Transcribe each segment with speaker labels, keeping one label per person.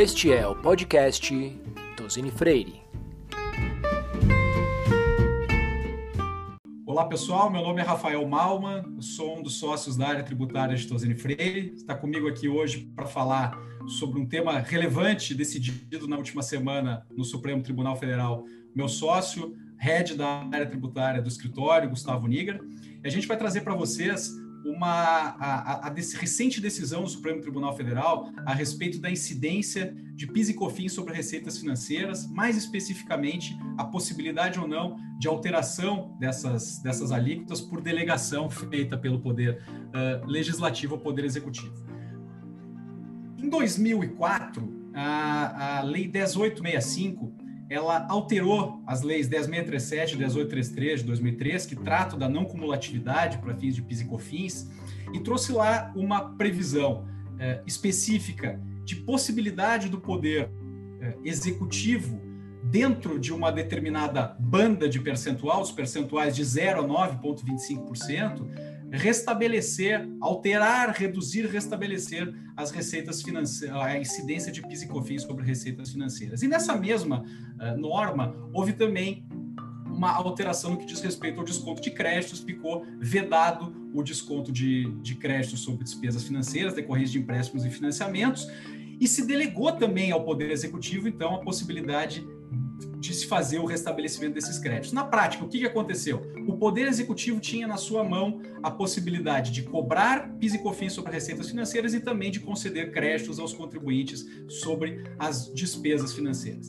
Speaker 1: Este é o podcast Tosini Freire.
Speaker 2: Olá pessoal, meu nome é Rafael Malman, sou um dos sócios da área tributária de Tosini Freire. Está comigo aqui hoje para falar sobre um tema relevante decidido na última semana no Supremo Tribunal Federal. Meu sócio, head da área tributária do escritório, Gustavo Niger. E a gente vai trazer para vocês uma a, a, a recente decisão do Supremo Tribunal Federal a respeito da incidência de PIS e COFINS sobre receitas financeiras, mais especificamente a possibilidade ou não de alteração dessas, dessas alíquotas por delegação feita pelo Poder uh, Legislativo ao Poder Executivo. Em 2004, a, a Lei 10865 ela alterou as leis 10.637 e 1833 de 2003, que tratam da não cumulatividade para fins de PIS e COFINS, e trouxe lá uma previsão é, específica de possibilidade do poder é, executivo dentro de uma determinada banda de percentual, os percentuais de 0 a 9,25%, restabelecer, alterar, reduzir, restabelecer as receitas financeiras, a incidência de PIS e COFINS sobre receitas financeiras. E nessa mesma uh, norma, houve também uma alteração no que diz respeito ao desconto de créditos, ficou vedado o desconto de, de créditos sobre despesas financeiras decorrentes de empréstimos e financiamentos, e se delegou também ao Poder Executivo, então, a possibilidade de se fazer o restabelecimento desses créditos. Na prática, o que, aconteceu? O Poder Executivo tinha na sua mão a possibilidade de cobrar PIS e COFINS sobre receitas financeiras e também de conceder créditos aos contribuintes sobre as despesas financeiras.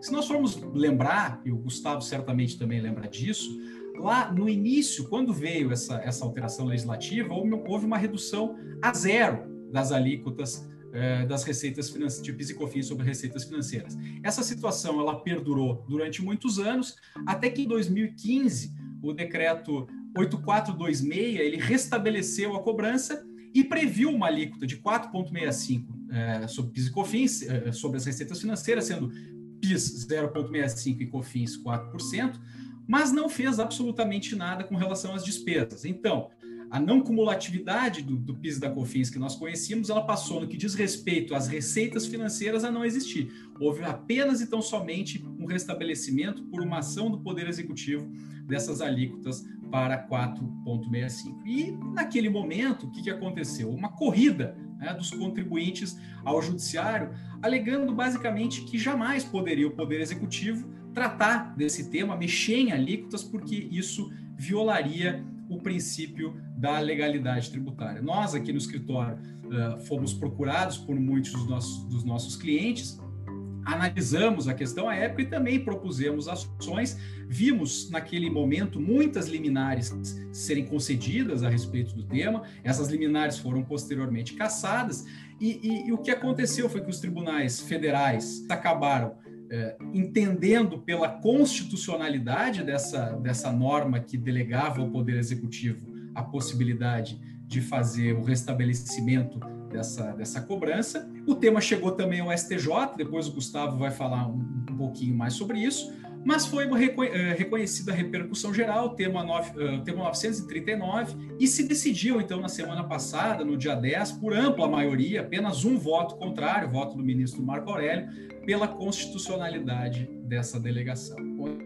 Speaker 2: Se nós formos lembrar, e o Gustavo certamente também lembra disso, lá no início, quando veio essa, essa alteração legislativa, houve uma redução a zero das alíquotas é, das receitas financeiras, de PIS e COFINS sobre receitas financeiras. Essa situação ela perdurou durante muitos anos, até que em 2015 o decreto 8426 ele restabeleceu a cobrança e previu uma alíquota de 4,65 é, sobre PIS e COFINS é, sobre as receitas financeiras, sendo PIS 0,65 e COFINS 4%, mas não fez absolutamente nada com relação às despesas. Então, a não cumulatividade do, do PIS da COFINS que nós conhecíamos, ela passou no que diz respeito às receitas financeiras a não existir. Houve apenas e tão somente um restabelecimento por uma ação do Poder Executivo dessas alíquotas para 4,65. E naquele momento, o que, que aconteceu? Uma corrida né, dos contribuintes ao Judiciário, alegando basicamente que jamais poderia o Poder Executivo tratar desse tema, mexer em alíquotas, porque isso violaria o princípio da legalidade tributária. Nós, aqui no escritório, uh, fomos procurados por muitos dos nossos, dos nossos clientes, analisamos a questão à época e também propusemos ações. Vimos naquele momento muitas liminares serem concedidas a respeito do tema, essas liminares foram posteriormente cassadas, e, e, e o que aconteceu foi que os tribunais federais acabaram é, entendendo pela constitucionalidade dessa, dessa norma que delegava ao Poder Executivo a possibilidade de fazer o restabelecimento dessa, dessa cobrança. O tema chegou também ao STJ, depois o Gustavo vai falar um, um pouquinho mais sobre isso, mas foi é, reconhecida a repercussão geral, tema, 9, uh, tema 939, e se decidiu, então, na semana passada, no dia 10, por ampla maioria, apenas um voto contrário, voto do ministro Marco Aurélio, pela constitucionalidade dessa delegação.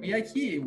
Speaker 2: E aqui,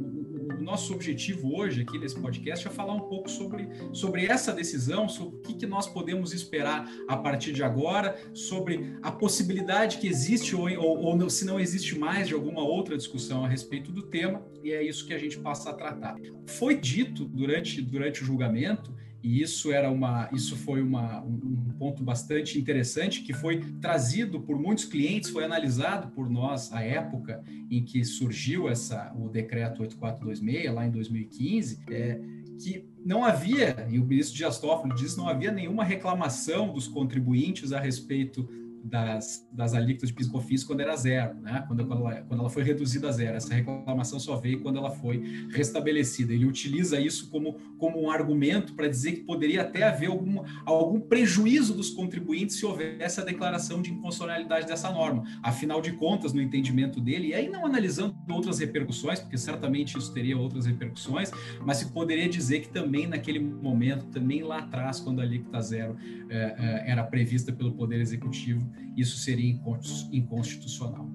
Speaker 2: o, nosso objetivo hoje aqui nesse podcast é falar um pouco sobre, sobre essa decisão, sobre o que, que nós podemos esperar a partir de agora, sobre a possibilidade que existe ou, ou, ou não, se não existe mais de alguma outra discussão a respeito do tema, e é isso que a gente passa a tratar. Foi dito durante, durante o julgamento e isso era uma, isso foi uma, um ponto bastante interessante que foi trazido por muitos clientes, foi analisado por nós à época em que surgiu essa o decreto 8426 lá em 2015, é, que não havia, e o ministro Dias Toffoli disse, não havia nenhuma reclamação dos contribuintes a respeito das, das alíquotas de PIS COFINS quando era zero, né? quando, quando, ela, quando ela foi reduzida a zero. Essa reclamação só veio quando ela foi restabelecida. Ele utiliza isso como, como um argumento para dizer que poderia até haver algum, algum prejuízo dos contribuintes se houvesse a declaração de inconstitucionalidade dessa norma. Afinal de contas, no entendimento dele, e aí não analisando outras repercussões, porque certamente isso teria outras repercussões, mas se poderia dizer que também naquele momento, também lá atrás, quando a alíquota zero é, é, era prevista pelo Poder Executivo, isso seria inconstitucional.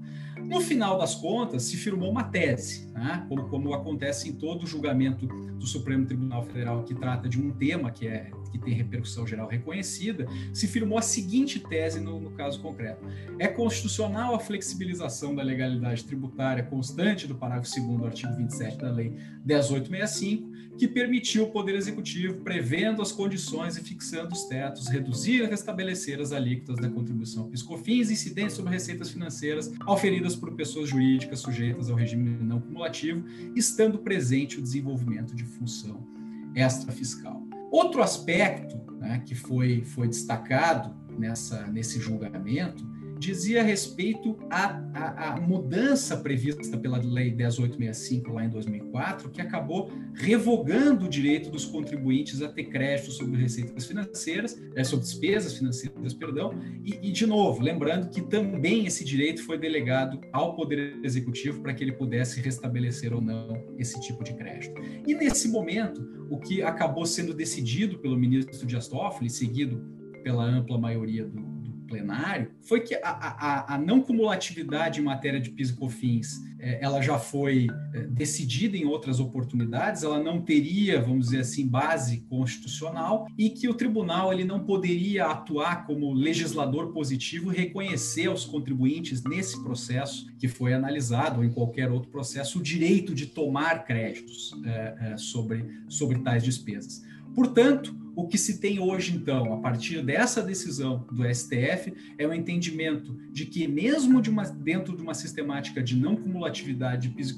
Speaker 2: No final das contas, se firmou uma tese, né? como, como acontece em todo julgamento do Supremo Tribunal Federal que trata de um tema que, é, que tem repercussão geral reconhecida, se firmou a seguinte tese no, no caso concreto. É constitucional a flexibilização da legalidade tributária constante do parágrafo 2 do artigo 27 da Lei 10865, que permitiu o Poder Executivo, prevendo as condições e fixando os tetos, reduzir e restabelecer as alíquotas da contribuição piscofins incidentes sobre receitas financeiras auferidas por pessoas jurídicas sujeitas ao regime não cumulativo, estando presente o desenvolvimento de função extrafiscal. Outro aspecto né, que foi, foi destacado nessa, nesse julgamento dizia respeito à, à, à, mudança prevista pela Lei 10865 lá em 2004, que acabou revogando o direito dos contribuintes a ter crédito sobre receitas financeiras, é, sobre despesas financeiras, perdão, e, e, de novo, lembrando que também esse direito foi delegado ao Poder Executivo para que ele pudesse restabelecer ou não esse tipo de crédito. E nesse momento, o que acabou sendo decidido pelo ministro Dias Toffoli, seguido pela ampla maioria do, plenário foi que a, a, a não cumulatividade em matéria de PIS e COFINS é, ela já foi é, decidida em outras oportunidades, ela não teria, vamos dizer assim, base constitucional e que o tribunal ele não poderia atuar como legislador positivo reconhecer aos contribuintes nesse processo que foi analisado ou em qualquer outro processo o direito de tomar créditos é, é sobre, sobre tais despesas. Portanto, o que se tem hoje, então, a partir dessa decisão do STF, é o entendimento de que, mesmo de uma, dentro de uma sistemática de não cumulatividade de PIS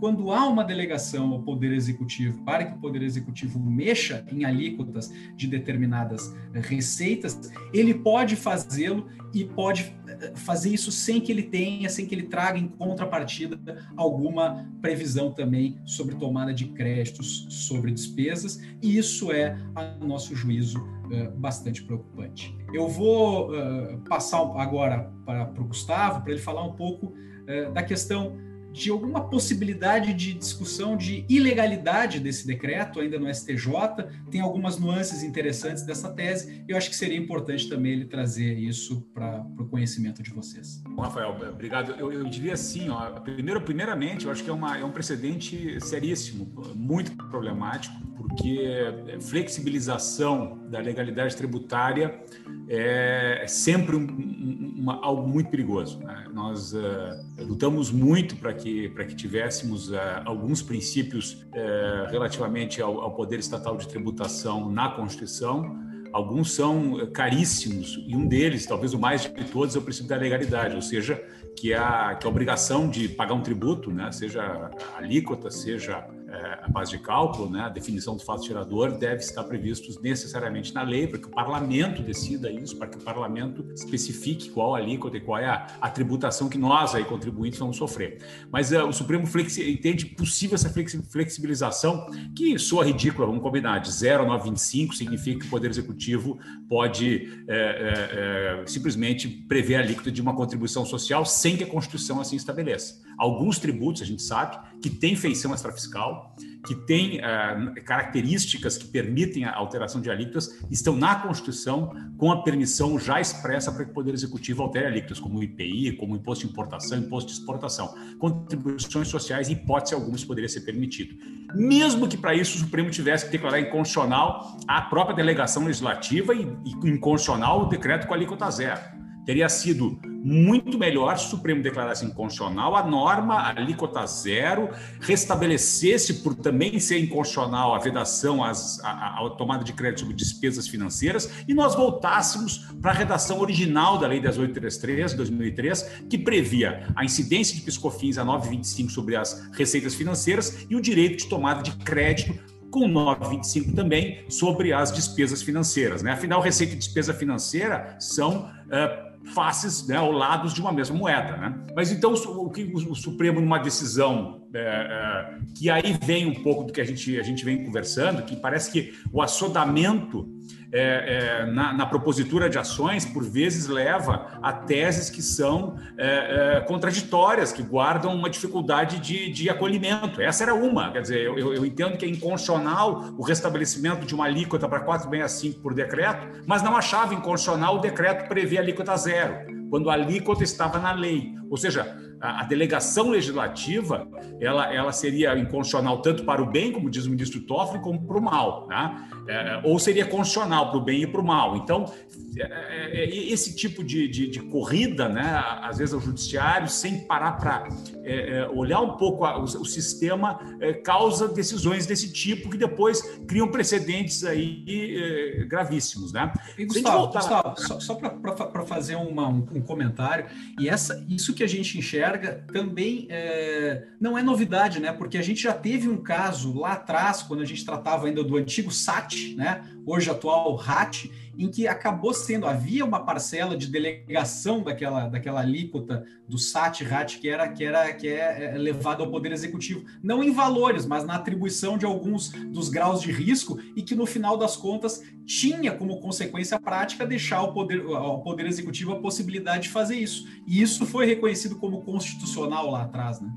Speaker 2: quando há uma delegação ao Poder Executivo para que o Poder Executivo mexa em alíquotas de determinadas receitas, ele pode fazê-lo e pode eh, fazer isso sem que ele tenha, sem que ele traga em contrapartida alguma previsão também sobre tomada de créditos sobre despesas, e isso é, a nosso juízo, eh, bastante preocupante. Eu vou eh, passar agora para o Gustavo, para ele falar um pouco da questão de alguma possibilidade de discussão de ilegalidade desse decreto ainda no STJ. Tem algumas nuances interessantes dessa tese. E eu acho que seria importante também ele trazer isso para o conhecimento de vocês.
Speaker 3: Bom, Rafael, obrigado. Eu, eu diria assim, ó, primeiro, primeiramente, eu acho que é, uma, é um precedente seríssimo, muito problemático, porque flexibilização da legalidade tributária é sempre um, um, uma, algo muito perigoso. Né? Nós uh, lutamos muito para que, que tivéssemos uh, alguns princípios uh, relativamente ao, ao poder estatal de tributação na Constituição, alguns são caríssimos e um deles, talvez o mais de todos, é o princípio da legalidade, ou seja, que a, que a obrigação de pagar um tributo, né, seja alíquota, seja é, a base de cálculo, né, a definição do fato gerador, deve estar previstos necessariamente na lei, para que o parlamento decida isso, para que o parlamento especifique qual a alíquota e qual é a, a tributação que nós, aí, contribuintes, vamos sofrer. Mas uh, o Supremo flexi entende possível essa flexibilização, que soa ridícula, vamos combinar, de 0 a 9,25 significa que o Poder Executivo pode é, é, simplesmente prever a alíquota de uma contribuição social sem que a Constituição assim estabeleça. Alguns tributos, a gente sabe, que têm feição extrafiscal, que têm uh, características que permitem a alteração de alíquotas, estão na Constituição com a permissão já expressa para que o Poder Executivo altere alíquotas, como o IPI, como o Imposto de Importação, Imposto de Exportação. Contribuições sociais, em hipótese alguma, isso poderia ser permitido. Mesmo que para isso o Supremo tivesse que declarar inconstitucional a própria delegação legislativa e, e inconstitucional o decreto com alíquota zero. Teria sido muito melhor se o Supremo declarasse inconstitucional a norma a alíquota zero, restabelecesse por também ser inconstitucional a vedação às, à, à tomada de crédito sobre despesas financeiras e nós voltássemos para a redação original da Lei 1833 de 2003, que previa a incidência de piscofins a 9,25 sobre as receitas financeiras e o direito de tomada de crédito com 9,25 também sobre as despesas financeiras. Né? Afinal, receita e despesa financeira são uh, faces, né, ou lados de uma mesma moeda. Né? Mas então o que o Supremo, numa decisão é, é, que aí vem um pouco do que a gente, a gente vem conversando, que parece que o assodamento é, é, na, na, propositura de ações, por vezes leva a teses que são é, é contraditórias, que guardam uma dificuldade de, de, acolhimento. Essa era uma. Quer dizer, eu, eu, entendo que é inconstitucional o restabelecimento de uma alíquota para 465 por decreto, mas não achava inconstitucional o decreto prever alíquota zero, quando a alíquota estava na lei. Ou seja, a, a, delegação legislativa ela, ela seria inconstitucional tanto para o bem, como diz o ministro Toffoli, como para o mal, né? É, ou seria constitucional para o bem e para o mal. Então, é, é, é, esse tipo de, de, de, corrida, né, às vezes ao judiciário, sem parar para é, é, olhar um pouco a, o, o, sistema, causa decisões desse tipo que depois criam precedentes aí gravíssimos. Né?
Speaker 2: E, Gustavo, Gustavo só, só para fazer uma, um, um, comentário, e essa, isso que a gente enxerga também não é novidade, né? porque a gente já teve um caso lá atrás, quando a gente tratava ainda do antigo SAT, né? Hoje atual RAT, em que acabou sendo, havia uma parcela de delegação daquela, daquela alíquota do SAT-RAT que era, que era que é, é levado ao Poder Executivo, não em valores, mas na atribuição de alguns dos graus de risco, e que no final das contas tinha como consequência prática deixar ao Poder, ao poder Executivo a possibilidade de fazer isso. E isso foi reconhecido como constitucional lá atrás, né?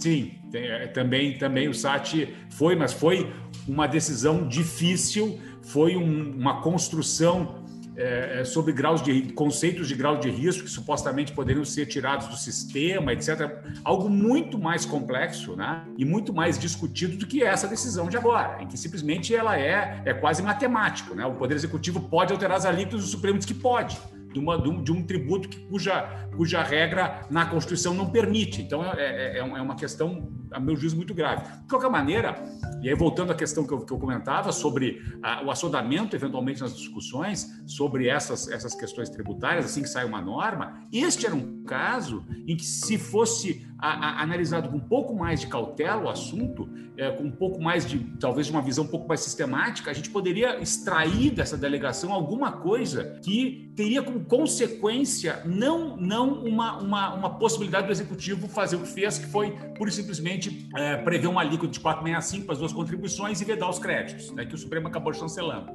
Speaker 3: Sim, é, também, também o SAT foi, mas foi uma decisão difícil foi um, uma construção é, é, sobre graus de conceitos de grau de risco que supostamente poderiam ser tirados do sistema, etc. Algo muito mais complexo, né? E muito mais discutido do que essa decisão de agora, em que simplesmente ela é, é quase matemático, né? O Poder Executivo pode alterar as alíquotas, o Supremo diz que pode de, uma, de um tributo que, cuja, cuja regra na Constituição não permite. Então, é, é, é, é uma questão, a meu juízo, muito grave. De qualquer maneira, e aí voltando à questão que eu, que eu comentava sobre a, o assodamento, eventualmente, nas discussões sobre essas, essas questões tributárias, assim que sai uma norma, este era um caso em que, se fosse a, a, analisado com um pouco mais de cautela o assunto, é, com um pouco mais de, talvez, uma visão um pouco mais sistemática, a gente poderia extrair dessa delegação alguma coisa que teria como consequência não, não uma, uma, uma possibilidade do executivo fazer o que fez, que foi pura e simplesmente é, prever uma alíquota de 465 para as duas contribuições e vedar os créditos, né, que o Supremo acabou chancelando.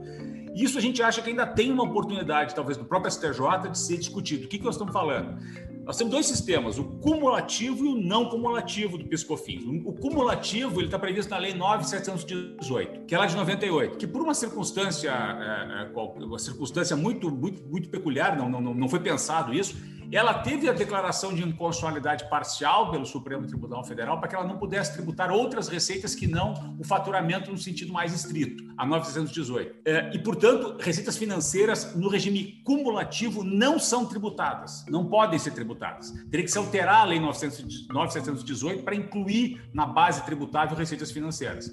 Speaker 3: Isso a gente acha que ainda tem uma oportunidade, talvez, do próprio STJ de ser discutido. O que, que nós estamos falando? Nós temos dois sistemas, o cumulativo e o não cumulativo do PiscoFins. O cumulativo ele está previsto na Lei 9.718, que é lá de 98, que por uma circunstância, é, é, uma circunstância muito, muito, muito peculiar, não, não, não foi pensado isso, ela teve a declaração de inconstitucionalidade parcial pelo Supremo Tribunal Federal para que ela não pudesse tributar outras receitas que não o faturamento no sentido mais estrito, a 918. É, e, portanto, receitas financeiras no regime cumulativo não são tributadas, não podem ser tributadas. Teria que se alterar a Lei 918 para incluir na base tributável receitas financeiras.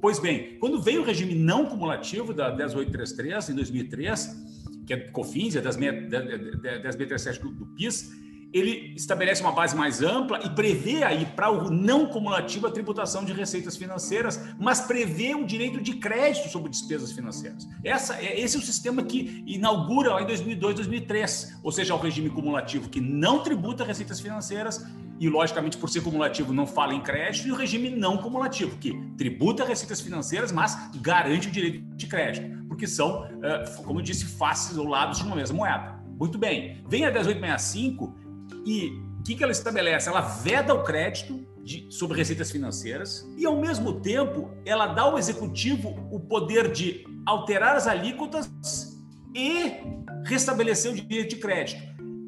Speaker 3: Pois bem, quando veio o regime não cumulativo da 10833 em 2003, que é COFINS, é das, das B37 do, do PIS, ele estabelece uma base mais ampla e prevê aí para o não cumulativo a tributação de receitas financeiras, mas prevê o direito de crédito sobre despesas financeiras. Essa, é, esse é o sistema que inaugura em 2002, 2003, ou seja, o regime cumulativo que não tributa receitas financeiras e, logicamente, por ser cumulativo, não fala em crédito, e o regime não cumulativo, que tributa receitas financeiras, mas garante o direito de crédito porque são, eh, como eu disse, faces ou lados de uma mesma moeda. Muito bem. Vem a 1865 e o que, ela estabelece? Ela veda o crédito de, sobre receitas financeiras e, ao mesmo tempo, ela dá ao executivo o poder de alterar as alíquotas e restabelecer o direito de crédito.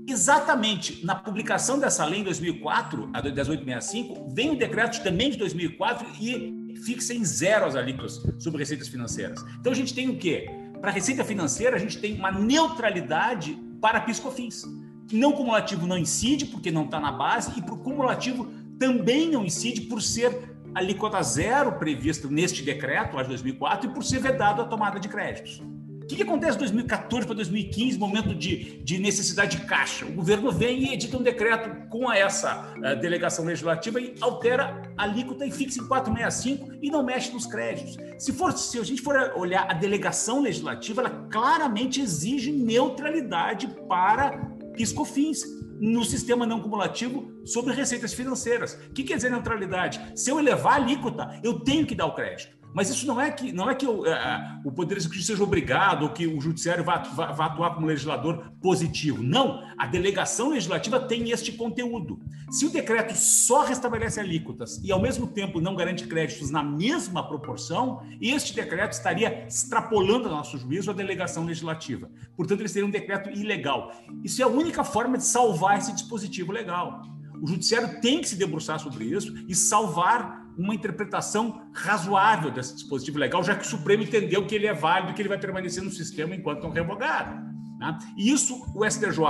Speaker 3: Exatamente na publicação dessa lei em 2004, a 1865, vem o decreto também de 2004 e fixa em zero as alíquotas sobre receitas financeiras. Então a gente tem o quê? Para receita financeira, a gente tem uma neutralidade para piscofins. Não cumulativo não incide, porque não está na base, e para o cumulativo também não incide por ser alíquota zero prevista neste decreto, lá de 2004, e por ser vedado a tomada de créditos. O que, que acontece de 2014 para 2015, momento de, de, necessidade de caixa? O governo vem e edita um decreto com essa uh, delegação legislativa e altera a alíquota e fixa em 465 e não mexe nos créditos. Se, for, se a gente for olhar a delegação legislativa, ela claramente exige neutralidade para piscofins no sistema não cumulativo sobre receitas financeiras. O que quer dizer neutralidade? Se eu elevar a alíquota, eu tenho que dar o crédito Mas isso não é que, não é que o, é, o Poder Executivo seja obrigado ou que o Judiciário vá, vá, vá, atuar como legislador positivo. Não. A delegação legislativa tem este conteúdo. Se o decreto só restabelece alíquotas e, ao mesmo tempo, não garante créditos na mesma proporção, este decreto estaria extrapolando, a nosso juízo, a delegação legislativa. Portanto, ele seria um decreto ilegal. Isso é a única forma de salvar esse dispositivo legal. O judiciário tem que se debruçar sobre isso e salvar uma interpretação razoável desse dispositivo legal, já que o Supremo entendeu que ele é válido e que ele vai permanecer no sistema enquanto não revogado. Né? E isso o STJ,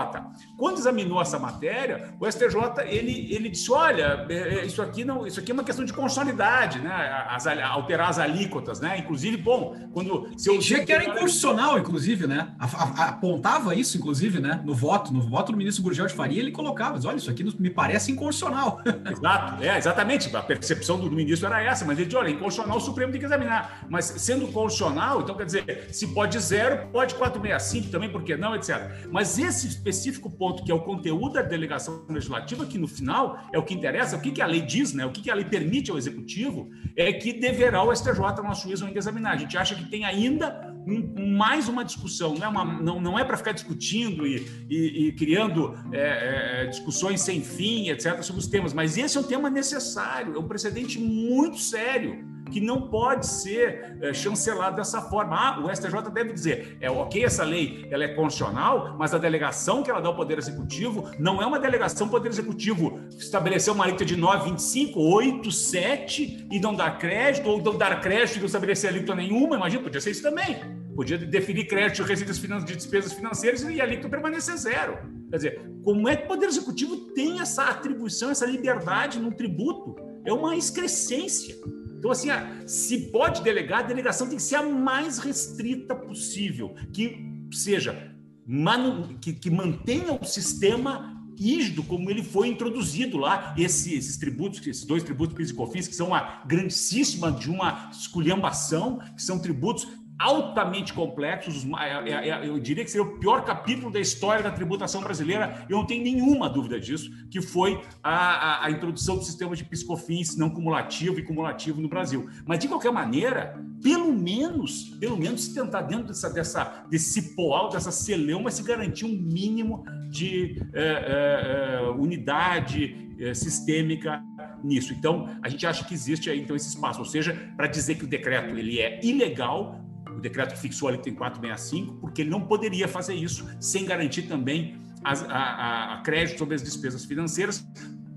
Speaker 3: quando examinou essa matéria, o STJ ele, ele disse: olha, é, é, isso aqui não, isso aqui é uma questão de constitucionalidade, né? As, alterar as alíquotas, né? Inclusive, bom, quando
Speaker 2: se eu que era inconstitucional, inclusive, né? apontava isso, inclusive, né? No voto, no voto do ministro Gurgel de Faria, ele colocava: olha, isso aqui me parece inconstitucional.
Speaker 3: Exato, é exatamente. A percepção do ministro era essa, mas ele disse: olha, inconstitucional, o Supremo tem que examinar. Mas sendo constitucional, então quer dizer, se pode zero, pode 465 também, porque não, etc. Mas esse específico ponto, que é o conteúdo da delegação legislativa, que no final é o que interessa, o que, a lei diz, né? o que, a lei permite ao executivo, é que deverá o STJ, no nosso juízo, ainda examinar. A gente acha que tem ainda um, mais uma discussão, não é, uma, não, não é para ficar discutindo e, e, e criando é, é, discussões sem fim, etc., sobre os temas, mas esse é um tema necessário, é um precedente muito sério que não pode ser é, chancelado dessa forma. Ah, o STJ deve dizer, é ok essa lei, ela é constitucional, mas a delegação que ela dá ao Poder Executivo não é uma delegação Poder Executivo estabelecer uma alíquota de 9, 25, 8, 7 e não dar crédito, ou não dar crédito e não estabelecer alíquota nenhuma, imagina, podia ser isso também. Podia definir crédito receitas de despesas financeiras e a alíquota permanecer zero. Quer dizer, como é que o Poder Executivo tem essa atribuição, essa liberdade no tributo? É uma excrescência. Então, assim, se pode delegar, a delegação tem que ser a mais restrita possível, que seja, manu, que, que mantenha o sistema rígido como ele foi introduzido lá, Esse, esses tributos, esses dois tributos PIS e COFINS, que são uma grandíssima de uma esculhambação, que são tributos altamente complexos, é, é, é, eu diria que seria o pior capítulo da história da tributação brasileira, eu não tenho nenhuma dúvida disso, que foi a, a, a introdução do sistema de piscofins não cumulativo e cumulativo no Brasil. Mas, de qualquer maneira, pelo menos, pelo menos se tentar dentro dessa, dessa, desse poal, dessa celeuma, se garantir um mínimo de é, é, unidade é, sistêmica nisso. Então, a gente acha que existe aí então esse espaço, ou seja, para dizer que o decreto ele é ilegal, o decreto que fixou ali tem 465, porque ele não poderia fazer isso sem garantir também a, a, a crédito sobre as despesas financeiras,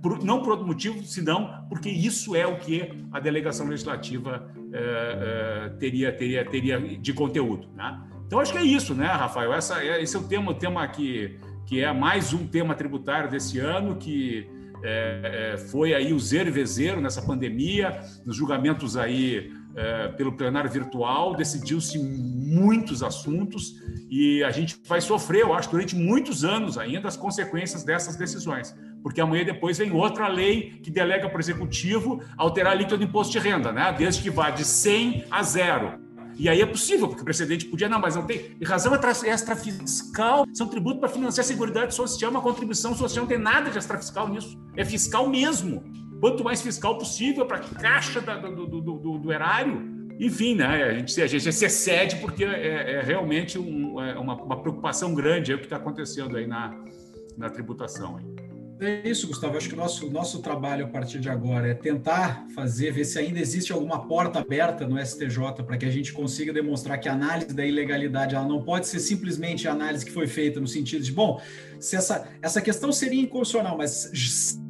Speaker 3: por, não por outro motivo, senão porque isso é o que a delegação legislativa é, é, teria, teria, teria de conteúdo. Né? Então, acho que é isso, né, Rafael? Essa, é, esse é o tema, o tema que, que é mais um tema tributário desse ano, que é, foi aí o zero e vezeiro nessa pandemia, nos julgamentos aí pelo plenário virtual, decidiu-se muitos assuntos e a gente vai sofrer, eu acho, durante muitos anos ainda as consequências dessas decisões, porque amanhã depois vem outra lei que delega para o executivo alterar a alíquota do imposto de renda, né? desde que vá de 100 a zero. E aí é possível, porque o precedente podia, não, mas não tem. E razão extrafiscal são tributos para financiar a seguridade social, uma contribuição social, não tem nada de extrafiscal nisso. É fiscal mesmo quanto mais fiscal possível para a caixa da, do, do, do, do, erário. Enfim, né, a, gente, a gente se excede porque é, é realmente um, é uma, uma, preocupação grande é o que está acontecendo aí na, na tributação. Aí.
Speaker 2: É isso, Gustavo. Acho que o nosso, nosso trabalho a partir de agora é tentar fazer, ver se ainda existe alguma porta aberta no STJ para que a gente consiga demonstrar que a análise da ilegalidade ela não pode ser simplesmente a análise que foi feita no sentido de, bom, se essa, essa questão seria inconstitucional, mas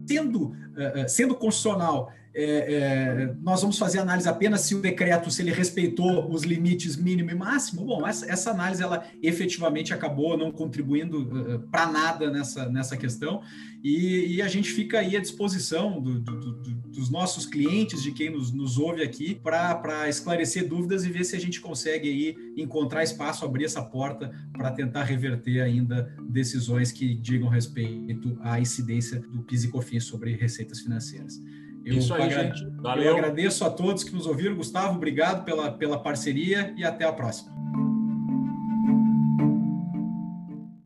Speaker 2: sendo, uh, sendo constitucional, é, é, nós vamos fazer análise apenas se o decreto, se ele respeitou os limites mínimo e máximo. Bom, essa, essa análise, ela efetivamente acabou não contribuindo uh, para nada nessa, nessa questão, e, e, a gente fica aí à disposição do, do, do, dos nossos clientes, de quem nos, nos ouve aqui, para esclarecer dúvidas e ver se a gente consegue aí encontrar espaço, abrir essa porta para tentar reverter ainda decisões que digam respeito à incidência do PIS e COFINS sobre receitas financeiras. Eu Isso aí, agra... gente. Valeu. Eu agradeço a todos que nos ouviram. Gustavo, obrigado pela, pela parceria e até a próxima.